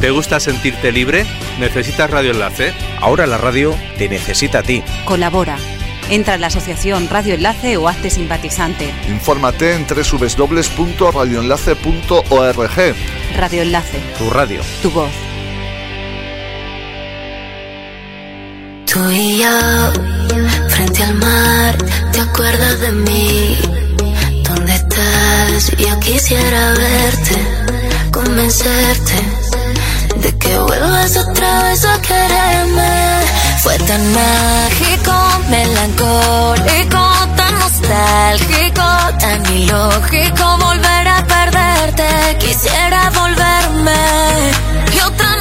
¿Te gusta sentirte libre? ¿Necesitas Radio Enlace? Ahora la radio te necesita a ti. Colabora. Entra en la asociación Radio Enlace o hazte simpatizante. Infórmate en www.radioenlace.org. Radio Enlace. Tu radio. Tu voz. Tú y yo, frente al mar, ¿te acuerdas de mí? ¿Dónde estás? Yo quisiera verte, convencerte de que vuelvas otra vez a quererme. Fue tan mágico, melancólico, tan nostálgico, tan ilógico volver a perderte. Quisiera volverme y otra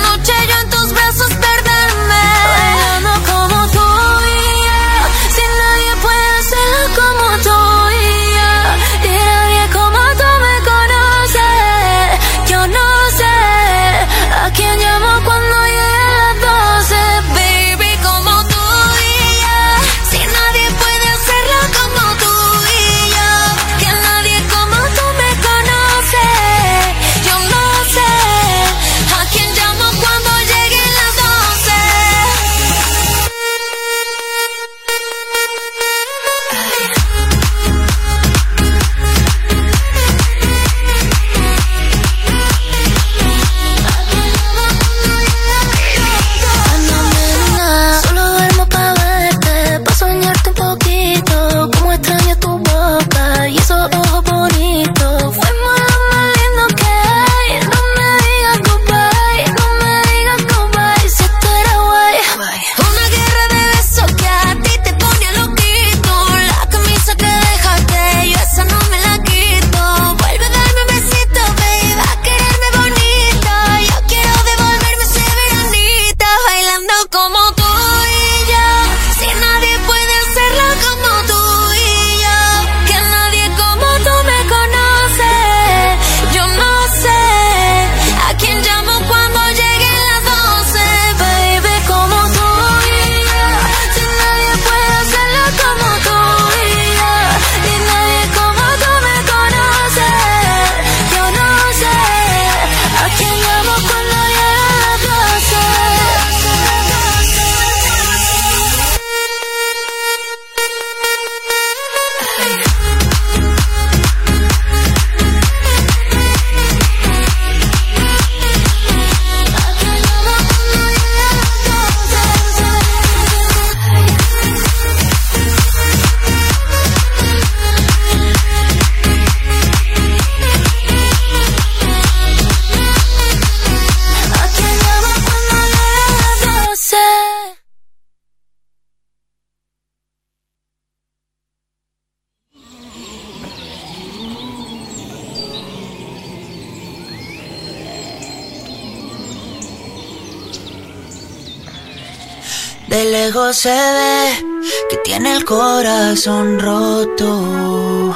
corazón roto.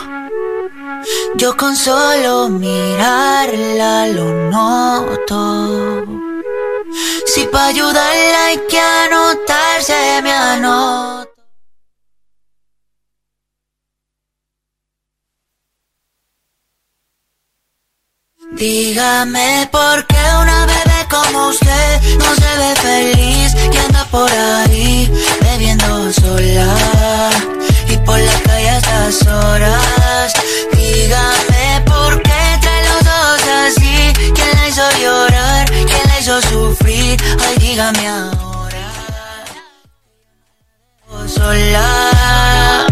Yo con solo mirarla lo noto. Si pa' ayudarla hay que anotarse, me anoto. Dígame por qué una bebé como usted no se ve feliz y anda por ahí bebiendo sola y por la calle a estas horas. Dígame por qué trae los ojos así, quién la hizo llorar, quién la hizo sufrir. Ay, dígame ahora. Sola.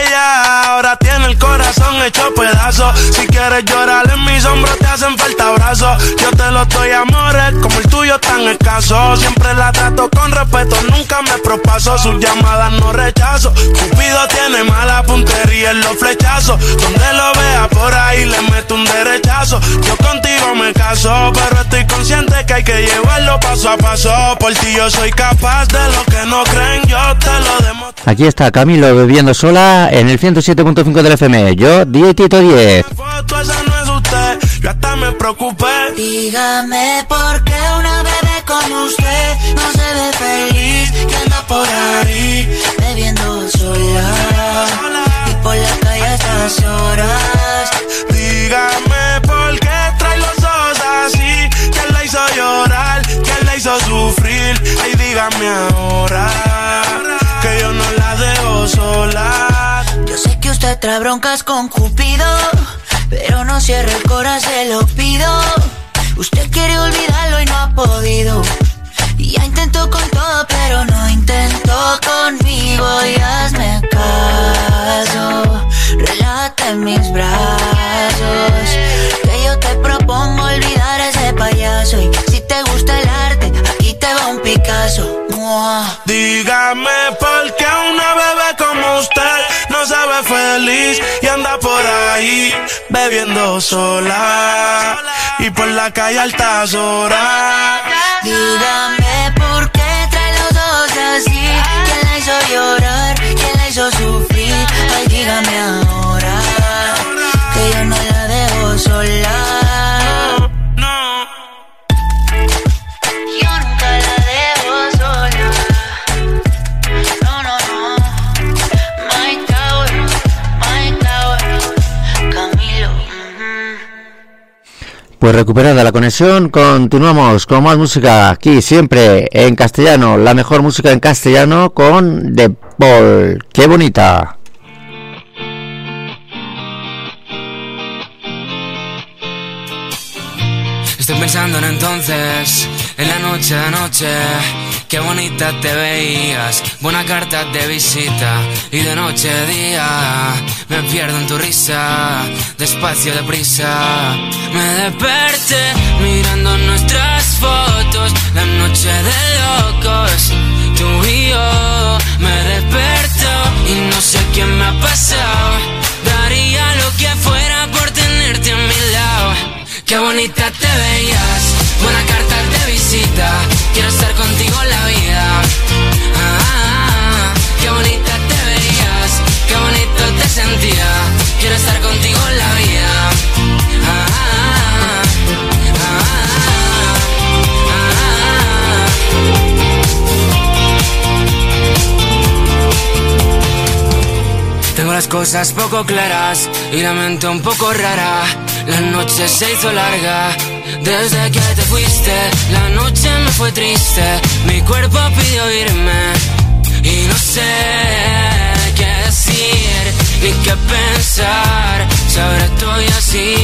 Ella ahora tiene el corazón hecho pedazos. Si quieres llorar en mis hombros te hacen falta brazos. Yo te lo doy amores como el tuyo tan escaso. Siempre la trato con respeto, nunca me propaso. Sus llamadas no rechazo. Cupido tiene mala puntería en los flechazos. Donde lo vea por ahí le meto un derechazo. Yo contigo me caso, pero estoy consciente que hay que llevarlo paso a paso. Por ti yo soy capaz de lo que no creen, yo te lo demuestro. Aquí está Camilo bebiendo sola en el 107.5 del FM. Yo, 10 Tito 10. Foto, esa no es usted, yo hasta me preocupé. Dígame por qué una bebé como usted no se ve feliz que anda por ahí bebiendo sola y por la calle a estas horas. Dígame por qué trae los ojos así, que la hizo llorar, dígame ahora Usted trae broncas con Cupido, pero no cierre el corazón, se lo pido. Usted quiere olvidarlo y no ha podido. Ya intentó con todo, pero no intentó conmigo. Y hazme caso, relájate en mis brazos. Que yo te propongo olvidar a ese payaso. Y si te gusta el arte, aquí te va un Picasso. Dígame por qué una bebé como usted no se ve feliz y anda por ahí bebiendo sola y por la calle altas horas. Dígame por qué trae los ojos así. ¿Quién la hizo llorar? ¿Quién la hizo sufrir? Ay, dígame ahora Pues recuperada la conexión, continuamos con más música aquí siempre en castellano, la mejor música en castellano con The Paul. ¡Qué bonita! Estoy pensando en entonces, en la noche de qué bonita te veías, buena carta de visita y de noche a día. Me pierdo en tu risa, despacio deprisa, me desperté mirando nuestras fotos, la noche de locos, tú y yo, me desperto y no sé qué me ha pasado, daría lo que fuera por tenerte a mi lado. Qué bonita te veías, buena carta de Quiero estar contigo en la vida. Ah, ah, ah. qué bonita te veías, qué bonito te sentía. Quiero estar contigo en la vida. Ah, ah, ah. Tengo las cosas poco claras y la mente un poco rara. La noche se hizo larga. Desde que te fuiste, la noche me fue triste. Mi cuerpo pidió irme y no sé qué decir ni qué pensar. Si ahora estoy así,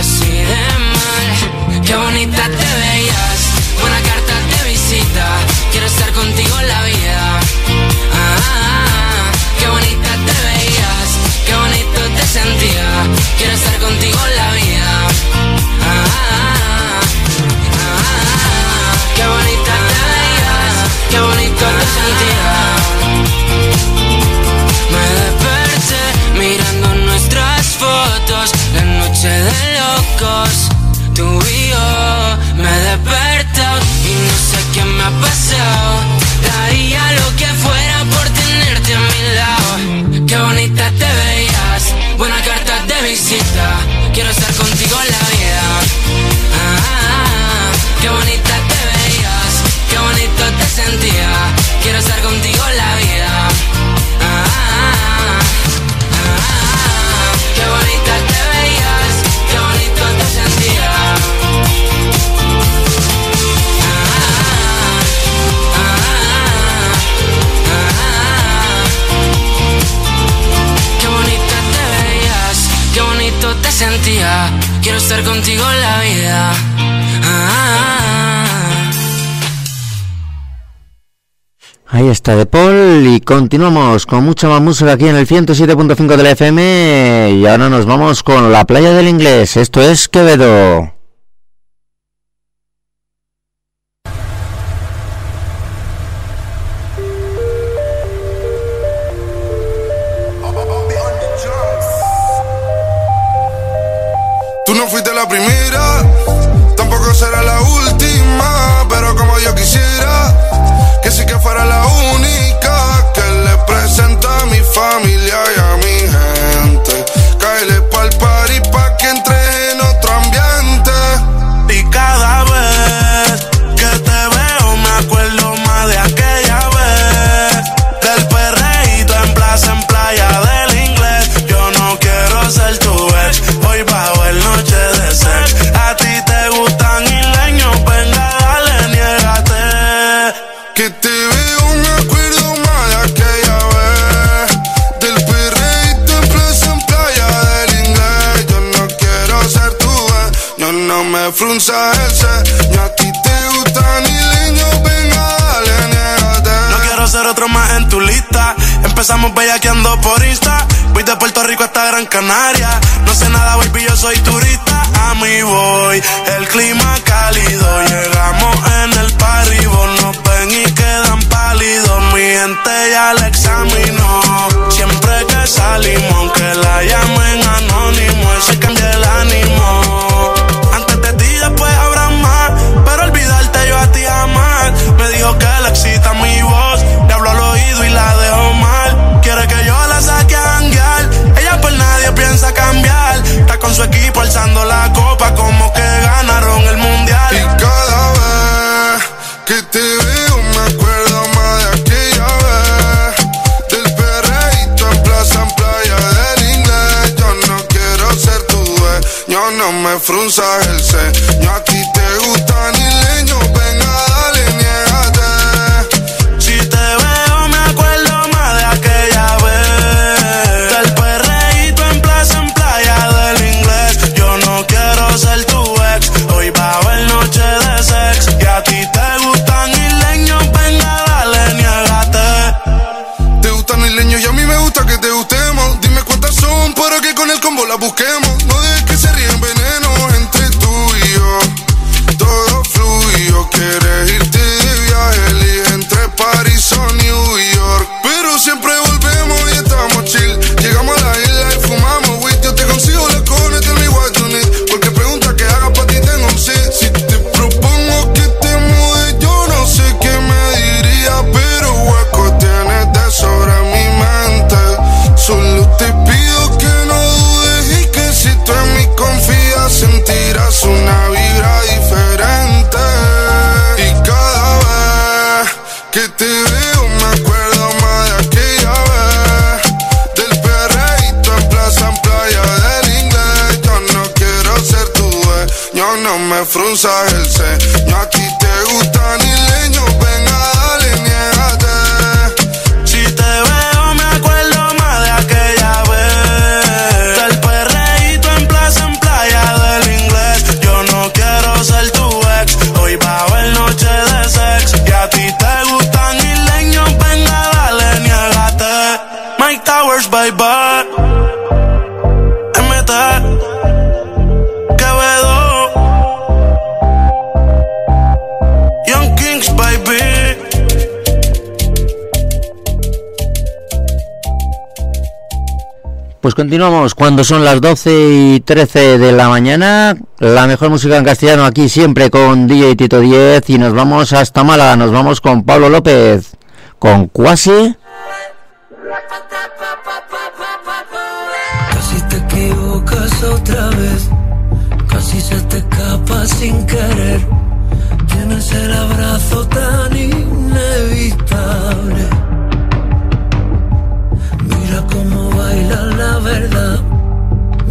así de mal. Qué bonita te veías, buena carta de visita. Quiero estar contigo en la vida. Ah, qué bonita te veías, qué bonito te sentía. Quiero estar contigo en la vida. Ah, qué bonito te sentía. Me desperté mirando nuestras fotos, la noche de locos, tú y yo. Me desperto y no sé qué me ha pasado. Daría lo que fuera por tenerte a mi lado. Qué bonita te veías, buena carta de visita. Quiero estar contigo Quiero estar contigo en la vida. Ah, Ahí está The Paul y continuamos con mucha más música aquí en el 107.5 de la FM y ahora nos vamos con la playa del inglés. Esto es Quevedo. Que sí que fuera la única que le presenta a mi familia Empezamos bellaqueando por Insta. Voy de Puerto Rico hasta Gran Canaria. No sé nada, baby, yo soy turista. A mí voy, el clima cálido. Llegamos en el parribo. Nos ven y quedan pálidos. Mi gente ya la examinó. Siempre que salimos, aunque la llamen anónimo, ese cambia el ánimo. Antes de ti, después habrá más. Pero olvidarte yo a ti jamás. Me dijo que le excita mi voz. Su equipo alzando la copa como que ganaron el mundial. Y cada vez que te veo me acuerdo más de aquella vez. Del perreíto en plaza, en playa del inglés. Yo no quiero ser tu dueño, no me frunzas el ceño. A Pues continuamos cuando son las 12 y 13 de la mañana. La mejor música en castellano aquí siempre con DJ Tito 10 y nos vamos hasta Málaga. Nos vamos con Pablo López, con Cuasi. Casi te equivocas otra vez, casi se te escapa sin querer. Tienes el abrazo tan inevitable. Baila la verdad,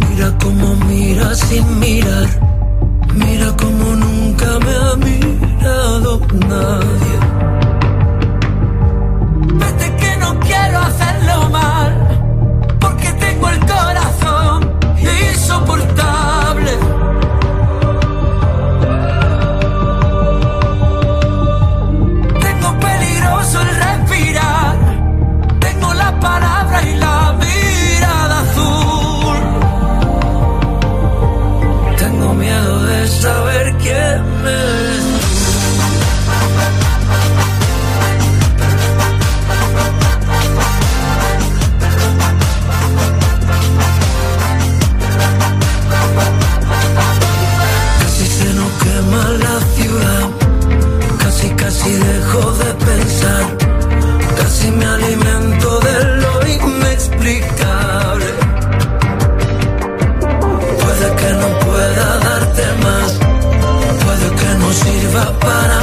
mira cómo mira sin mirar, mira cómo nunca me ha mirado nadie. Tengo but I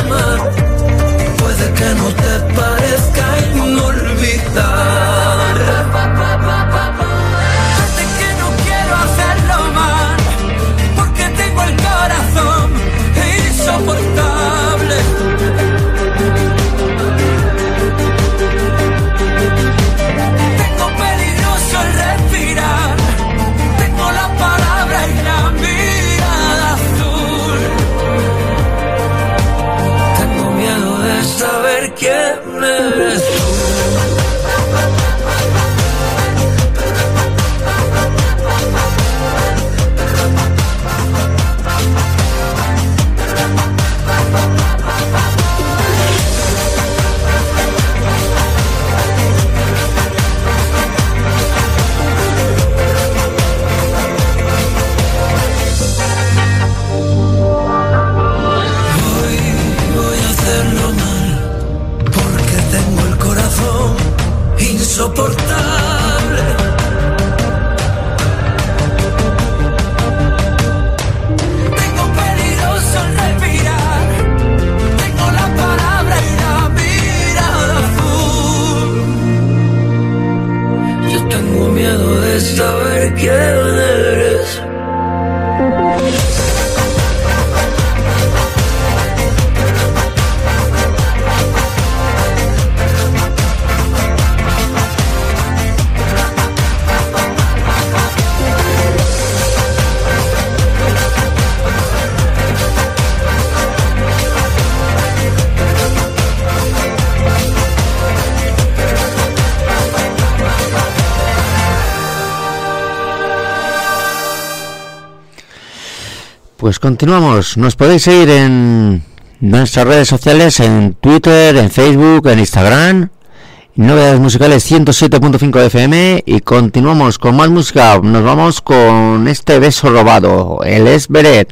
Pues continuamos. Nos podéis seguir en nuestras redes sociales, en Twitter, en Facebook, en Instagram. Novedades musicales 107.5 FM y continuamos con más música. Nos vamos con este beso robado, el Esberet.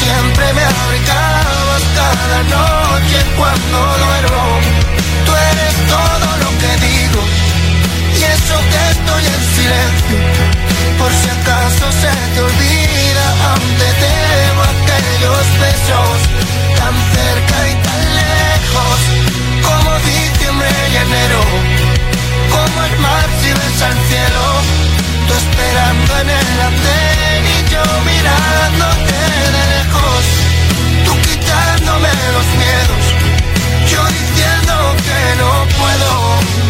Siempre me abrigabas cada noche cuando duermo. Tú eres todo lo que digo y eso que estoy en silencio. Por si acaso se te olvida, aún te debo aquellos besos tan cerca y tan lejos como diciembre y enero. Como el mar si ves al cielo, tú esperando en el andén y yo mirándote los miedos, yo diciendo que no puedo.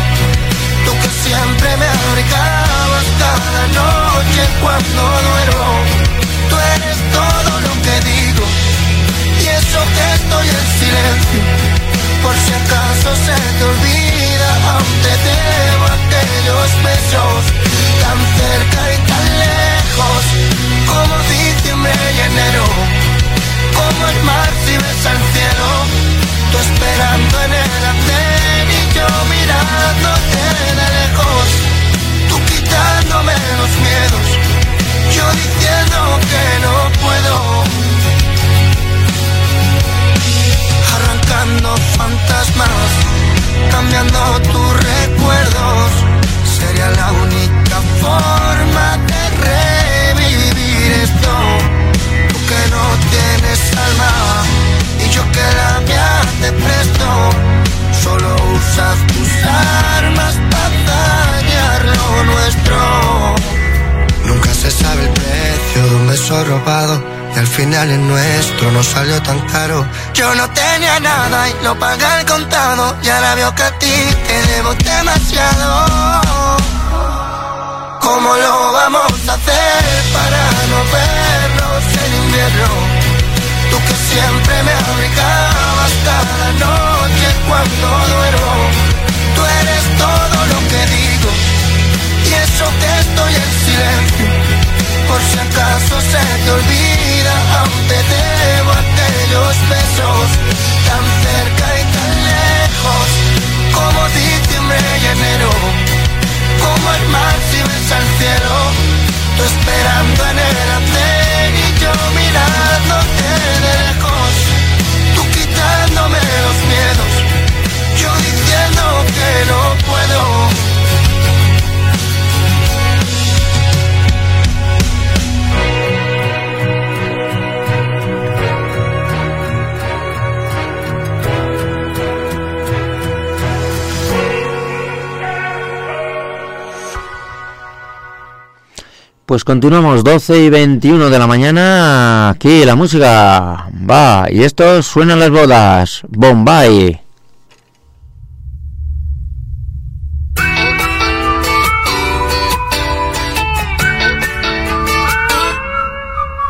Siempre me abrigabas cada noche cuando duermo. Tú eres todo lo que digo y eso que estoy en silencio. Por si acaso se te olvida, aún te debo aquellos besos tan cerca y tan lejos como diciembre y enero. Como el mar si ves al cielo, tú esperando en el andén y yo mirándote de lejos, los miedos, yo diciendo que no puedo. Arrancando fantasmas, cambiando tus recuerdos, sería la única forma de revivir esto. Tú que no tienes alma y yo que la mía te presto Solo usas tus armas Y al final el nuestro no salió tan caro. Yo no tenía nada y lo pagué al contado. Y ahora veo que a ti te debo demasiado. ¿Cómo lo vamos a hacer para no vernos en invierno? Tú que siempre me abrigabas cada noche cuando duermo. Tú eres todo lo que digo y eso que estoy en silencio. Por si acaso se te olvida, Pues continuamos 12 y 21 de la mañana. Aquí la música va. Y esto suena las bodas. Bombay.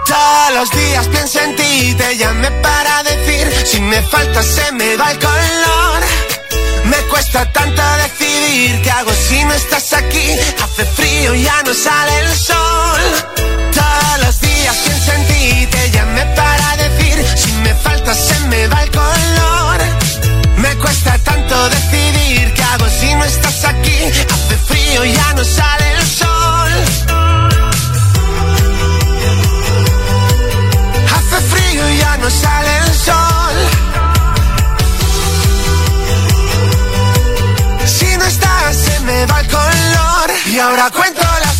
Todos los días pienso en ti, te llamé para decir, si me falta se me va el color. Me cuesta tanto decir qué hago si no estás aquí. Hace frío, ya no sale el sol. Todos los días pienso en ti, te llamé para decir si me falta se me va el color. Me cuesta tanto decidir qué hago si no estás aquí. Hace frío, ya no sale el sol. Hace frío y ya no sale el sol. Se me va el color. Y ahora cuento las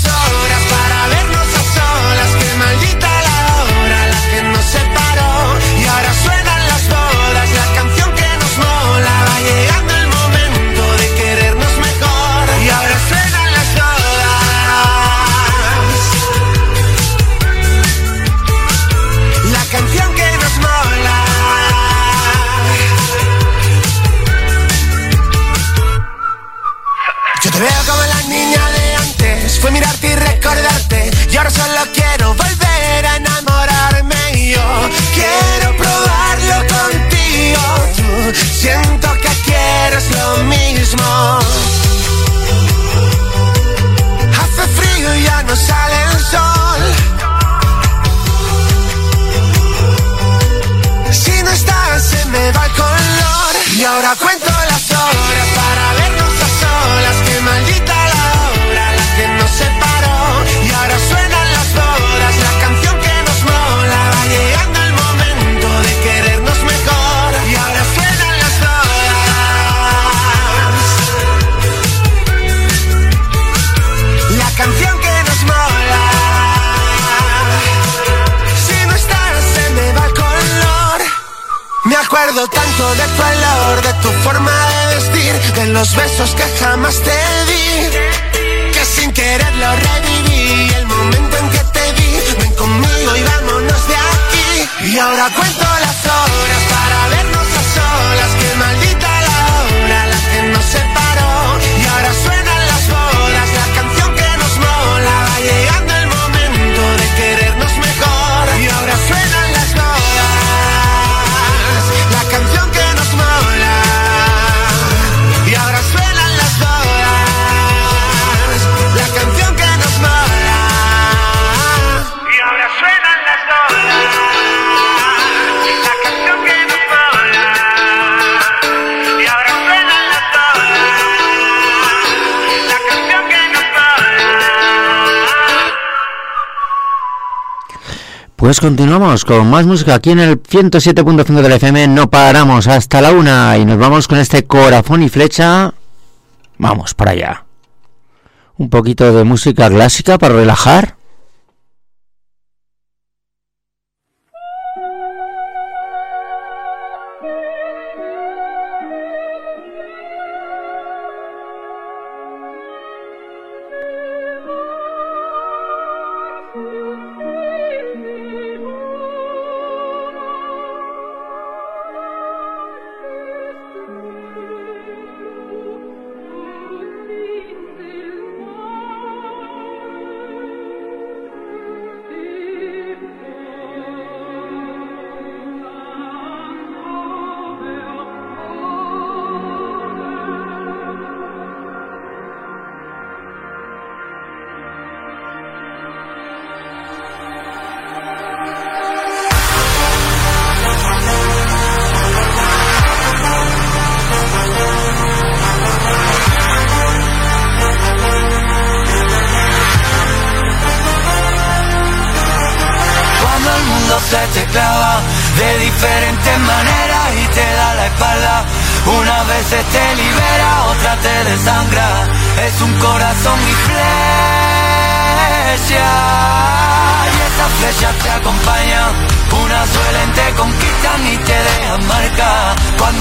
Pues continuamos con más música aquí en el 107.5 del FM. No paramos hasta la una y nos vamos con este corazón y flecha. Vamos para allá. Un poquito de música clásica para relajar.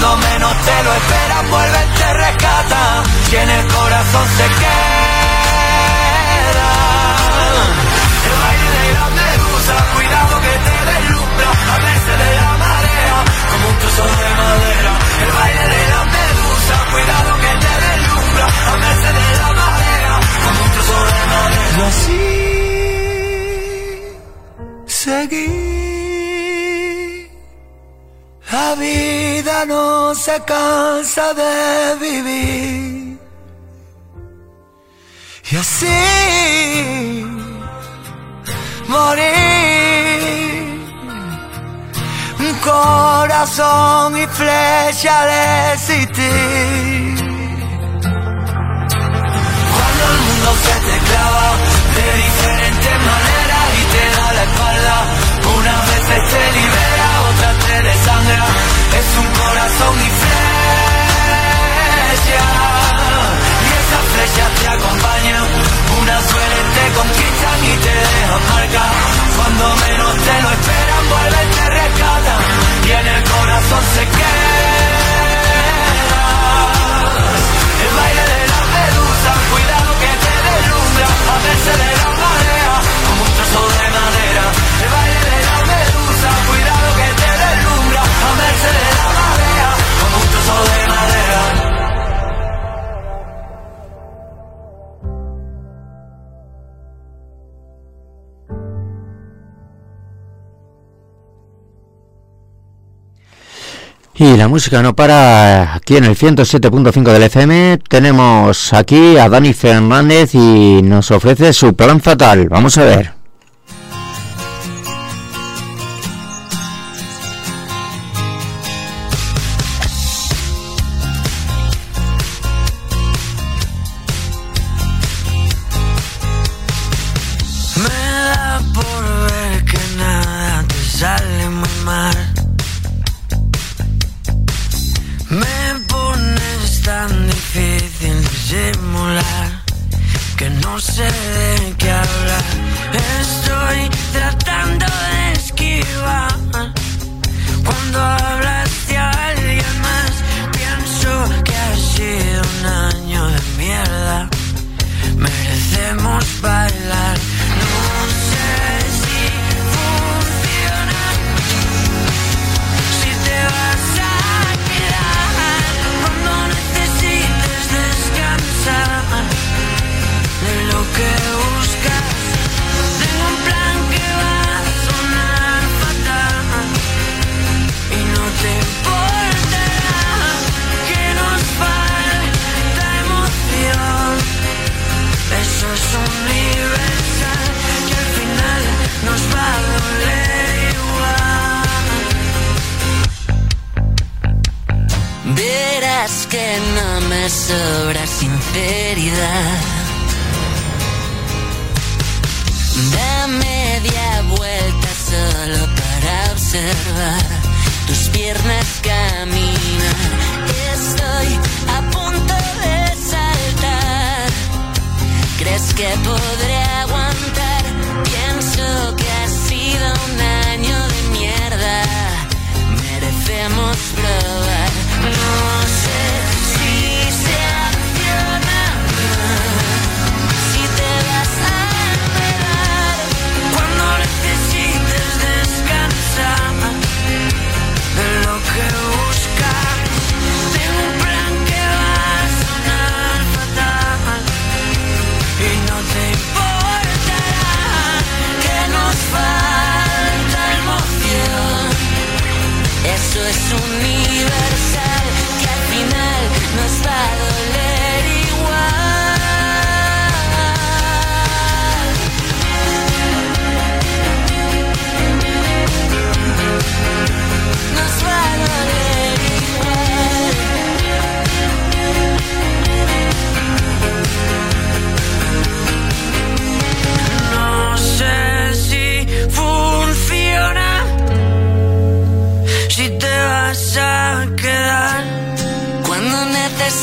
Cuando menos te lo esperas, vuelven, te rescatan. Y en el corazón se queda. El baile de la medusa, cuidado que te deslumbra, a veces de la marea, como un trozo de madera. El baile de la medusa, cuidado que te deslumbra, a veces de la marea, como un trozo de madera. Y así seguí. Se cansa de vivir. así morir. Un corazón y flecha de existir. Cuando el mundo se te clava de diferentes maneras y te da la espalda, unas veces te libera, otras te desangra. Es un corazón y flecha. Y esa flecha te acompaña. Una suele te conquistan y te dejan marca. Cuando menos te lo esperan, vuelven, te rescatan. Y en el corazón se queda. El baile de la medusa, cuidado que te deslumbra. A veces de la Y la música no para aquí en el 107.5 del FM. Tenemos aquí a Dani Fernández y nos ofrece su plan fatal. Vamos a ver. hacemos pruebas. No. Eso es universal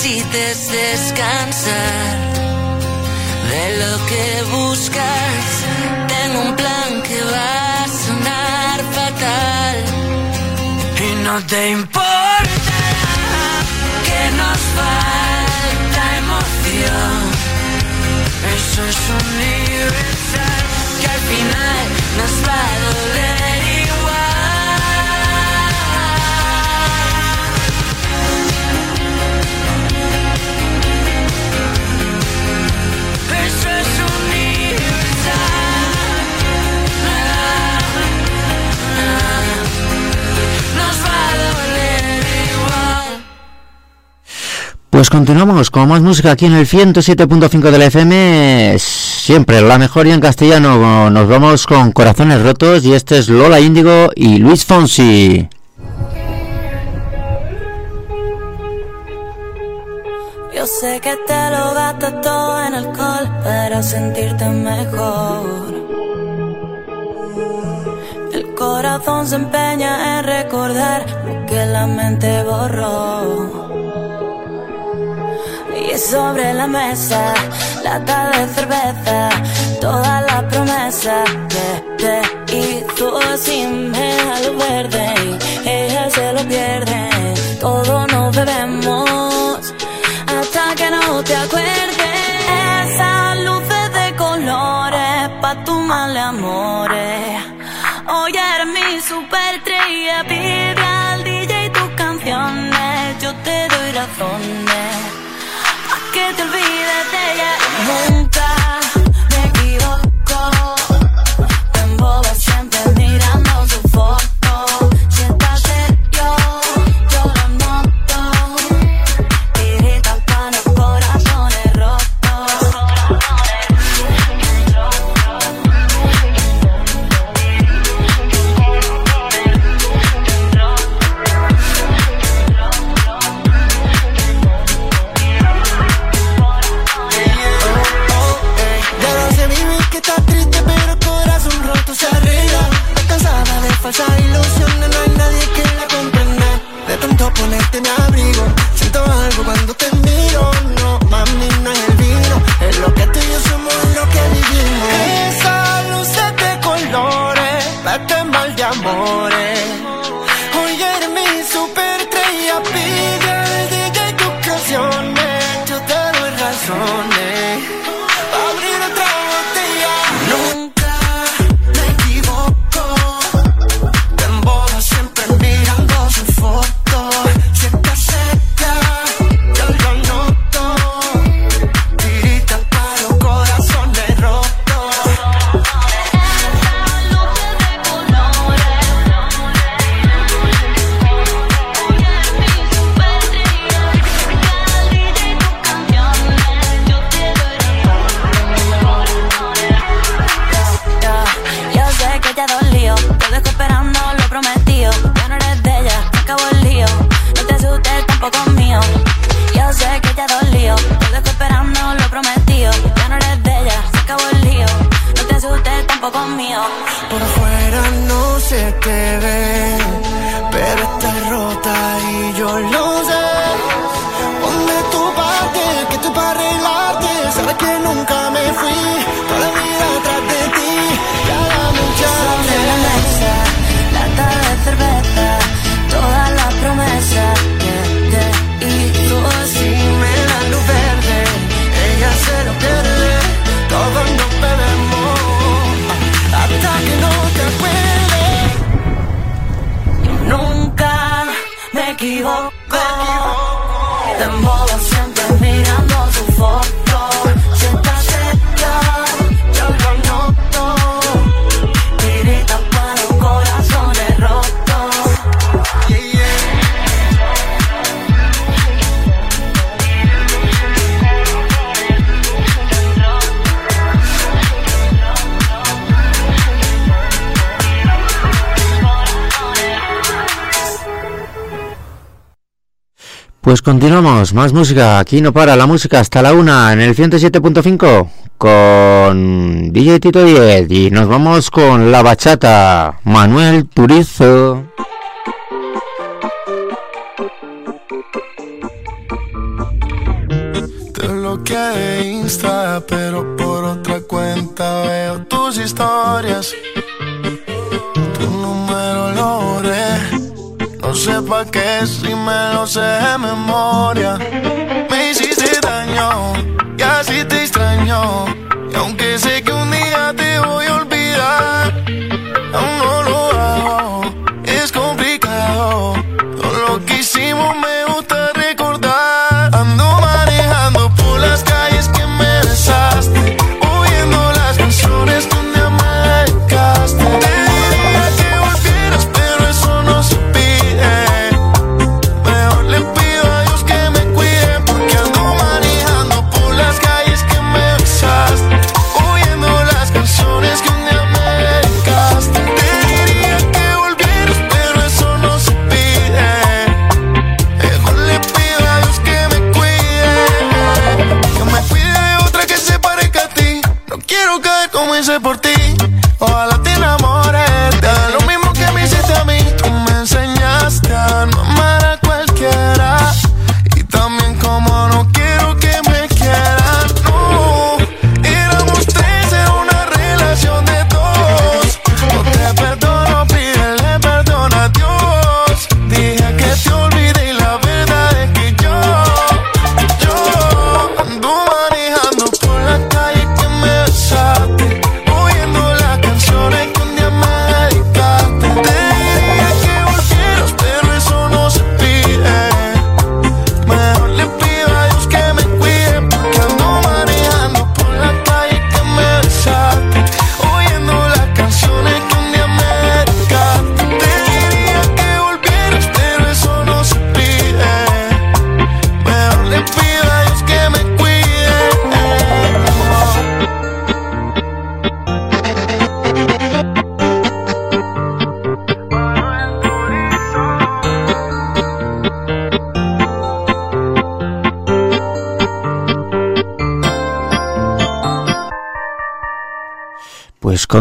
necesites descansar de lo que buscas. Tengo un plan que va a sonar fatal y no te importará que nos falta emoción. Eso es universal que al final nos va a doler Pues continuamos con más música aquí en el 107.5 del FM, siempre la mejor y en castellano. Nos vamos con Corazones Rotos y este es Lola Índigo y Luis Fonsi. Yo sé que te lo gastas todo en alcohol para sentirte mejor. El corazón se empeña en recordar lo que la mente borró. Y sobre la mesa, lata de cerveza, toda la promesa que te hizo sin ver a lo. Y ella se lo pierde, todo nos bebemos Pues continuamos, más música, aquí no para la música hasta la una en el 107.5 con DJ Tito 10 y nos vamos con la bachata Manuel Turizo. Te bloqueé Insta, pero por otra cuenta veo tus historias. No sé pa' qué si me lo sé de memoria. Me hiciste daño y así te extraño. Y aunque sé que un día te voy a olvidar, aún no lo hago. Es complicado. Todo lo que hicimos me hice por ti.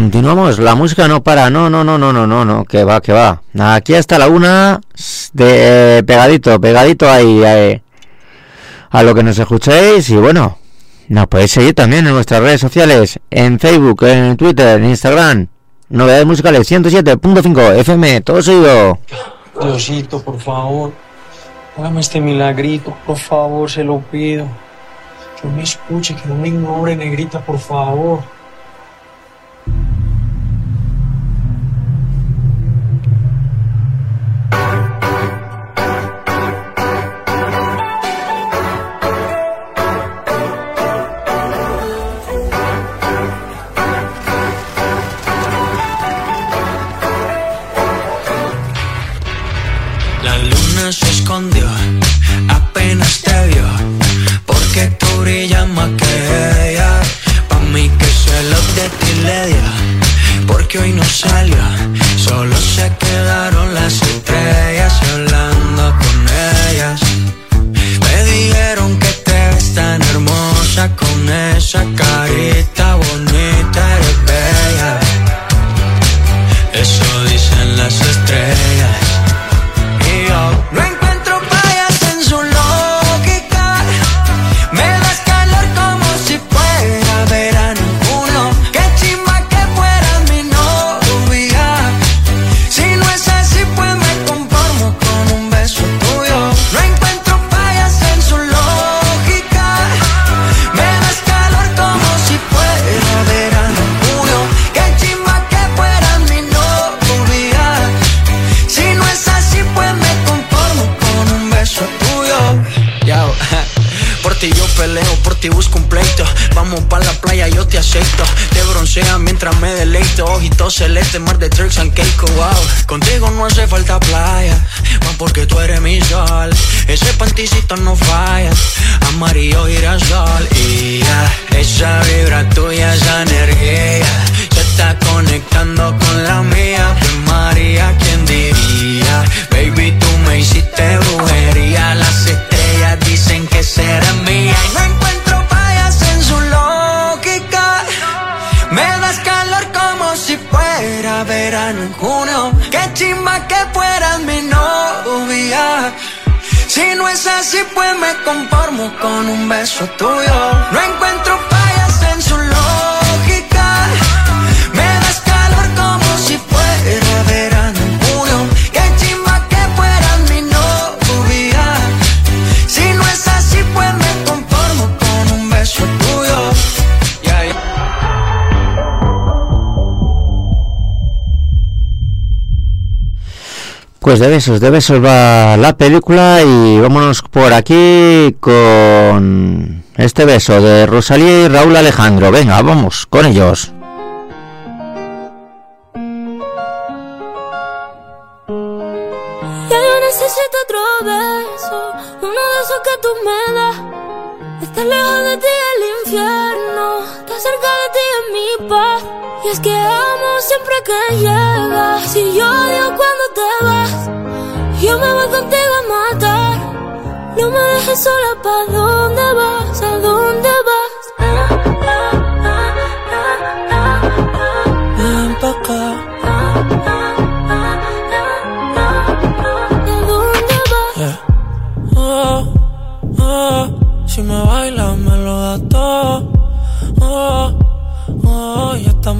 Continuamos, la música no para, no, no, no, no, no, no, no, que va, que va. Aquí hasta la una, de pegadito, pegadito ahí, eh, a lo que nos escuchéis y bueno, nos podéis seguir también en nuestras redes sociales, en Facebook, en Twitter, en Instagram, novedades musicales 107.5 FM, todo seguido. Diosito, por favor, hágame este milagrito, por favor, se lo pido. Que me escuche, que no me ignore, negrita, por favor. Brillas más que ella. Pa' mí que celos de ti porque hoy no salió, solo se quedaron las celeste, mar de tricks and cake, wow. Contigo no hace falta playa, más porque tú eres mi sol. Ese panticito no falla, amarillo girasol. Y ya, esa vibra tuya, esa energía, se está conectando con la mía. Pues María, ¿quién diría? Baby, tú es así, pues me conformo con un beso tuyo. No encuentro fallas Pues de besos, de besos va la película y vámonos por aquí con este beso de Rosalía y Raúl Alejandro. Venga, vamos con ellos. Ya yo necesito otro beso, uno de esos que tú me das. Estar lejos de ti el infierno, estar cerca y es que amo siempre que llegas. si yo odio cuando te vas. Yo me voy contigo a matar. No me dejes sola, ¿pa' dónde vas? ¿A dónde vas? Ven pa' acá. ¿A dónde vas? Yeah. Oh, oh, si me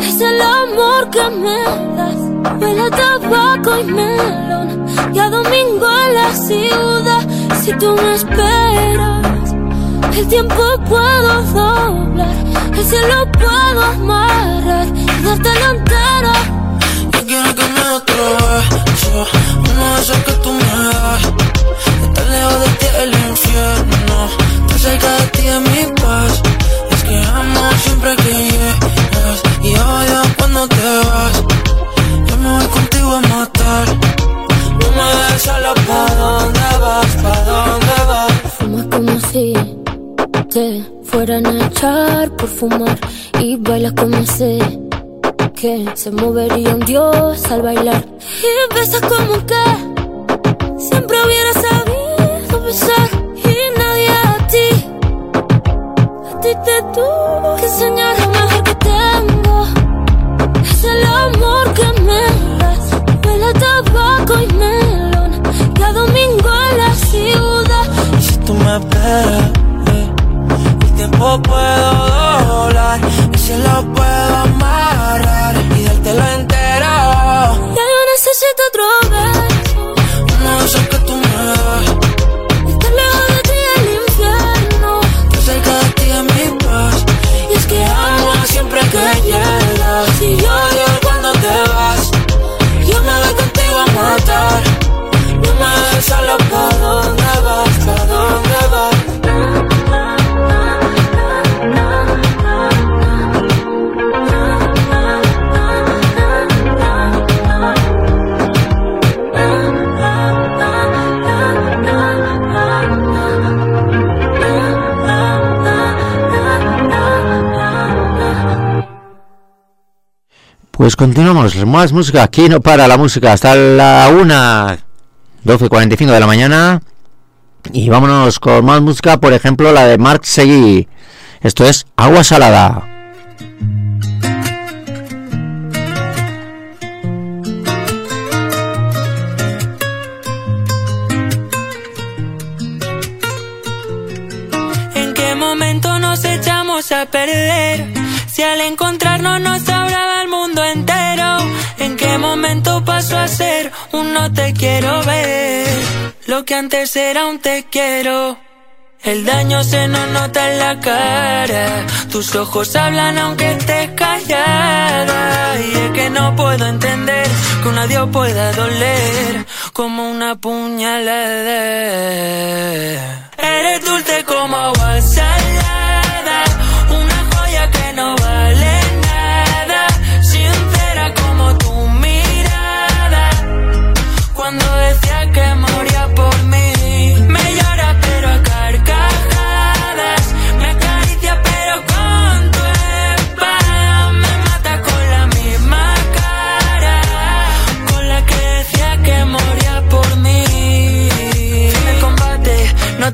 es el amor que me das. Huele a tabaco y melón. Y a domingo en la ciudad. Si tú me esperas, el tiempo puedo doblar. El cielo puedo amarrar que se movería un dios al bailar. Y besas como que Pues continuamos, más música, aquí no para la música, hasta la 1, 12.45 de la mañana. Y vámonos con más música, por ejemplo la de Marc Seguí. Esto es Agua Salada. ¿En qué momento nos echamos a perder? Si al encontrarnos nos mundo entero. ¿En qué momento pasó a ser un no te quiero ver? Lo que antes era un te quiero. El daño se nos nota en la cara. Tus ojos hablan aunque estés callada. Y es que no puedo entender que un adiós pueda doler como una puñalada. Eres dulce como agua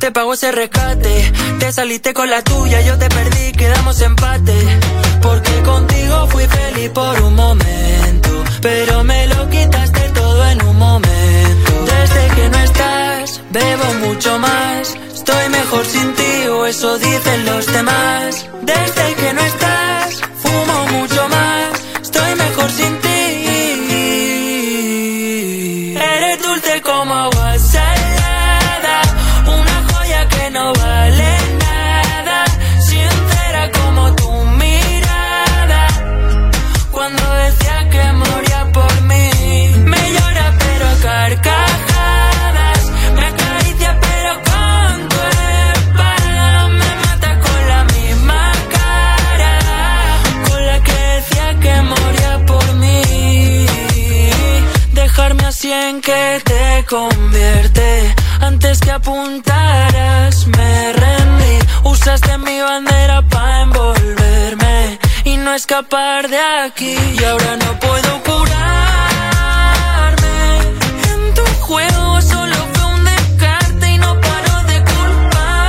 te pago ese rescate. Te saliste con la tuya, yo te perdí, quedamos empate. Porque contigo fui feliz por un momento. Pero me lo quitaste todo en un momento. Desde que no estás, bebo mucho más. Estoy mejor sin ti, o eso dicen los demás. Desde que no estás, fumo mucho más. que te convierte. Antes que apuntaras, me rendí. Usaste mi bandera para envolverme y no escapar de aquí. Y ahora no puedo curarme. En tu juego solo fue un descarte y no paro de culparme.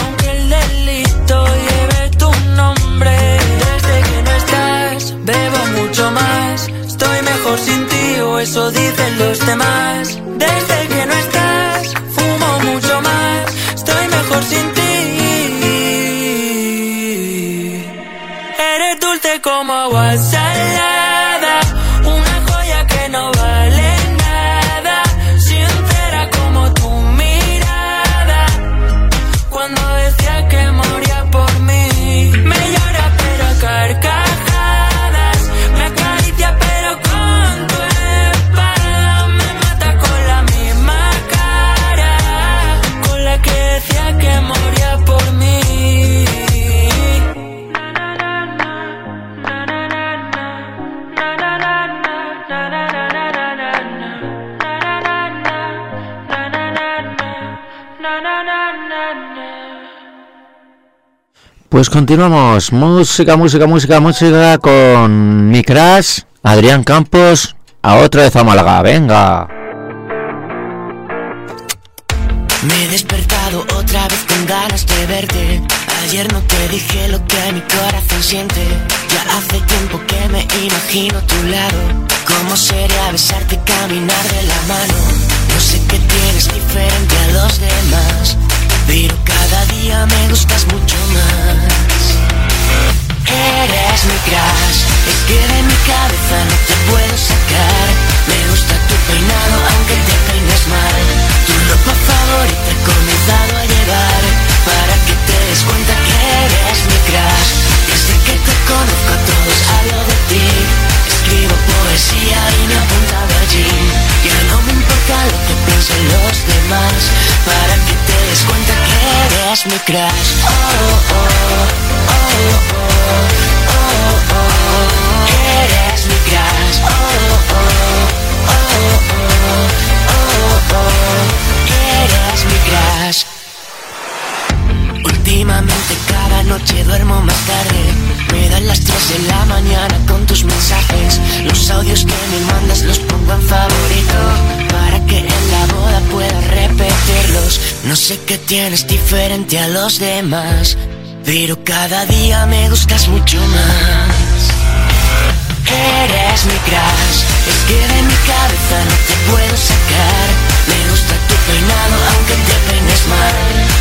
Aunque el delito lleve tu nombre. Desde que no estás, bebo mucho más. Estoy mejor sin ti eso dicen los demás. Desde que no estás, fumo mucho más, estoy mejor sin ti. Eres dulce como WhatsApp. Pues continuamos. Música, música, música, música con mi crash, Adrián Campos, a otra vez a. Venga. Me he despertado otra vez con ganas de verte. Ayer no te dije lo que mi corazón siente. Ya hace tiempo que me imagino tu lado. ¿Cómo sería besarte caminar de la mano? No sé qué tienes diferente a los demás. Pero cada día me gustas mucho más. Eres mi crush, es que de mi cabeza no te puedo sacar. Me gusta tu peinado aunque te peines mal. Tu ropa favorita he comenzado a llevar para que te des cuenta que eres mi crush. Desde que te conozco a todos hablo de ti. Escribo poesía y me apunta allí. Ya importa lo que piensen los demás para que te des cuenta que eres mi crush. Oh, oh, oh, oh, oh, oh, Últimamente cada noche duermo más tarde. Me dan las 3 de la mañana con tus mensajes. Los audios que me mandas los pongo en favorito Para que en la boda pueda repetirlos. No sé qué tienes diferente a los demás Pero cada día me gustas mucho más. Eres mi crush Es que de mi cabeza no te puedo sacar. Me gusta tu peinado aunque te peines mal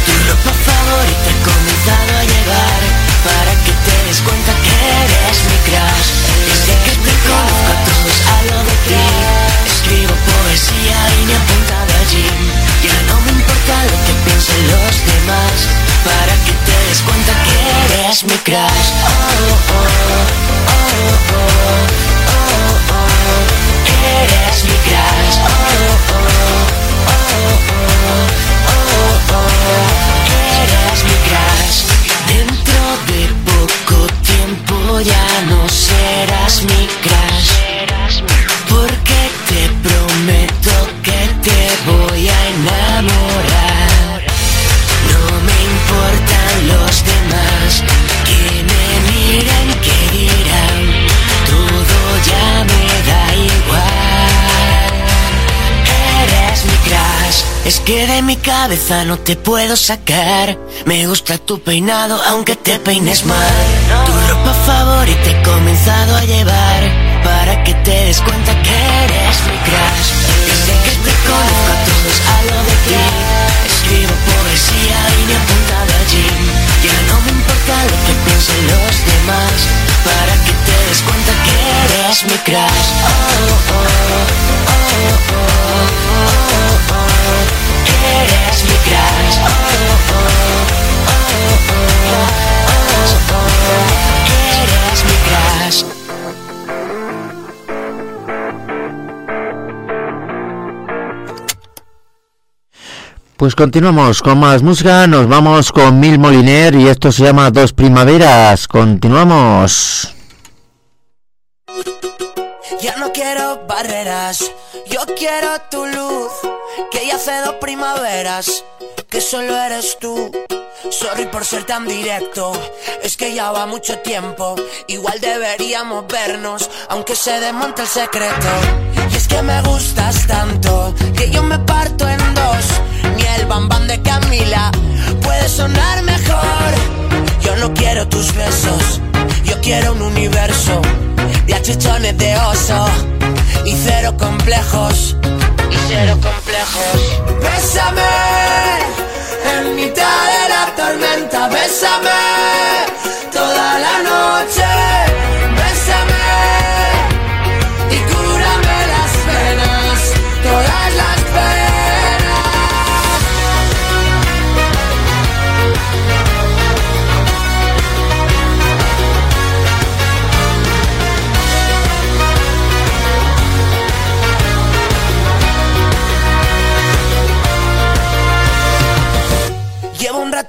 Tu ropa favorita he comenzado a llevar Para que te des cuenta que eres mi crush. Desde que te conozco a todos hablo de ti. Escribo poesía y me apunta de allí. Ya no me importa lo que piensen los demás Para que te des cuenta que eres mi crush. Oh, oh, oh, que de mi cabeza no te puedo sacar. Me gusta tu peinado aunque te peines mal. Tu ropa favorita he comenzado a llevar Para que te des cuenta que eres mi crush. Desde que te conozco a todos hablo de ti. Escribo poesía y me apunta de allí Ya no me importa lo que piensen los demás Para que te des cuenta que eres mi crush. Oh, oh, oh, Pues continuamos con más música, nos vamos con Mil Moliner y esto se llama Dos Primaveras. Continuamos. Ya no quiero barreras, yo quiero tu luz. Que ya hace dos primaveras, que solo eres tú. Sorry por ser tan directo, es que ya va mucho tiempo. Igual deberíamos vernos, aunque se desmonte el secreto. Y es que me gustas tanto, que yo me parto quiero tus besos, yo quiero un universo de achuchones de oso y cero complejos. Y cero complejos. Bésame en mitad de la tormenta, bésame toda la noche.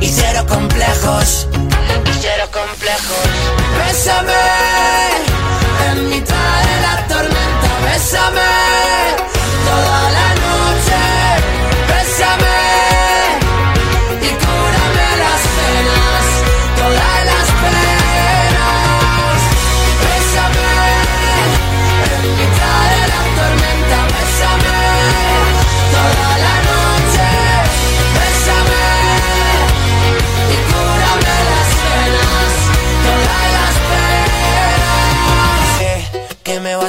y cero complejos, y complejos. Bésame en mitad de la tormenta, bésame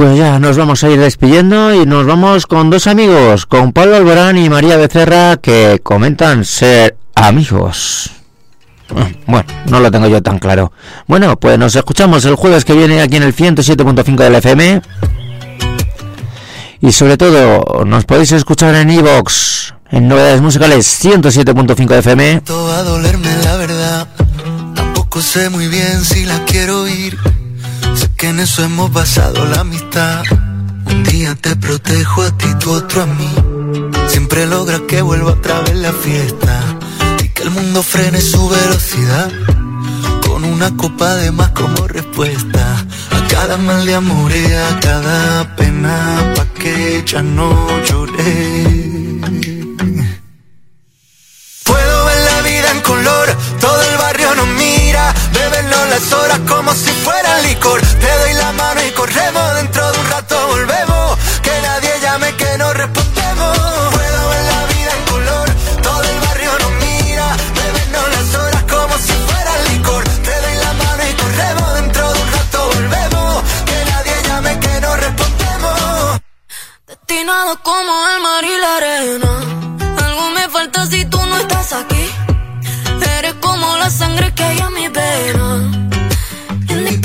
Pues ya nos vamos a ir despidiendo y nos vamos con dos amigos, con Pablo Alborán y María Becerra, que comentan ser amigos. Bueno, no lo tengo yo tan claro. Bueno, pues nos escuchamos el jueves que viene aquí en el 107.5 del FM. Y sobre todo, nos podéis escuchar en iVoox, en Novedades Musicales 107.5 de FM. Todo va a dolerme la verdad. Tampoco sé muy bien si la quiero ir. Sé que en eso hemos basado la amistad. Un día te protejo a ti, tú otro a mí. Siempre logra que vuelva otra vez la fiesta. Y que el mundo frene su velocidad. Con una copa de más como respuesta. A cada mal de amor y a cada pena. Pa' que ya no lloré. Puedo ver la vida en color, bebenlo las horas como si fuera licor. Te doy la mano y corremos, dentro de un rato volvemos, que nadie llame que no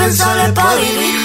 Indispensable para vivir.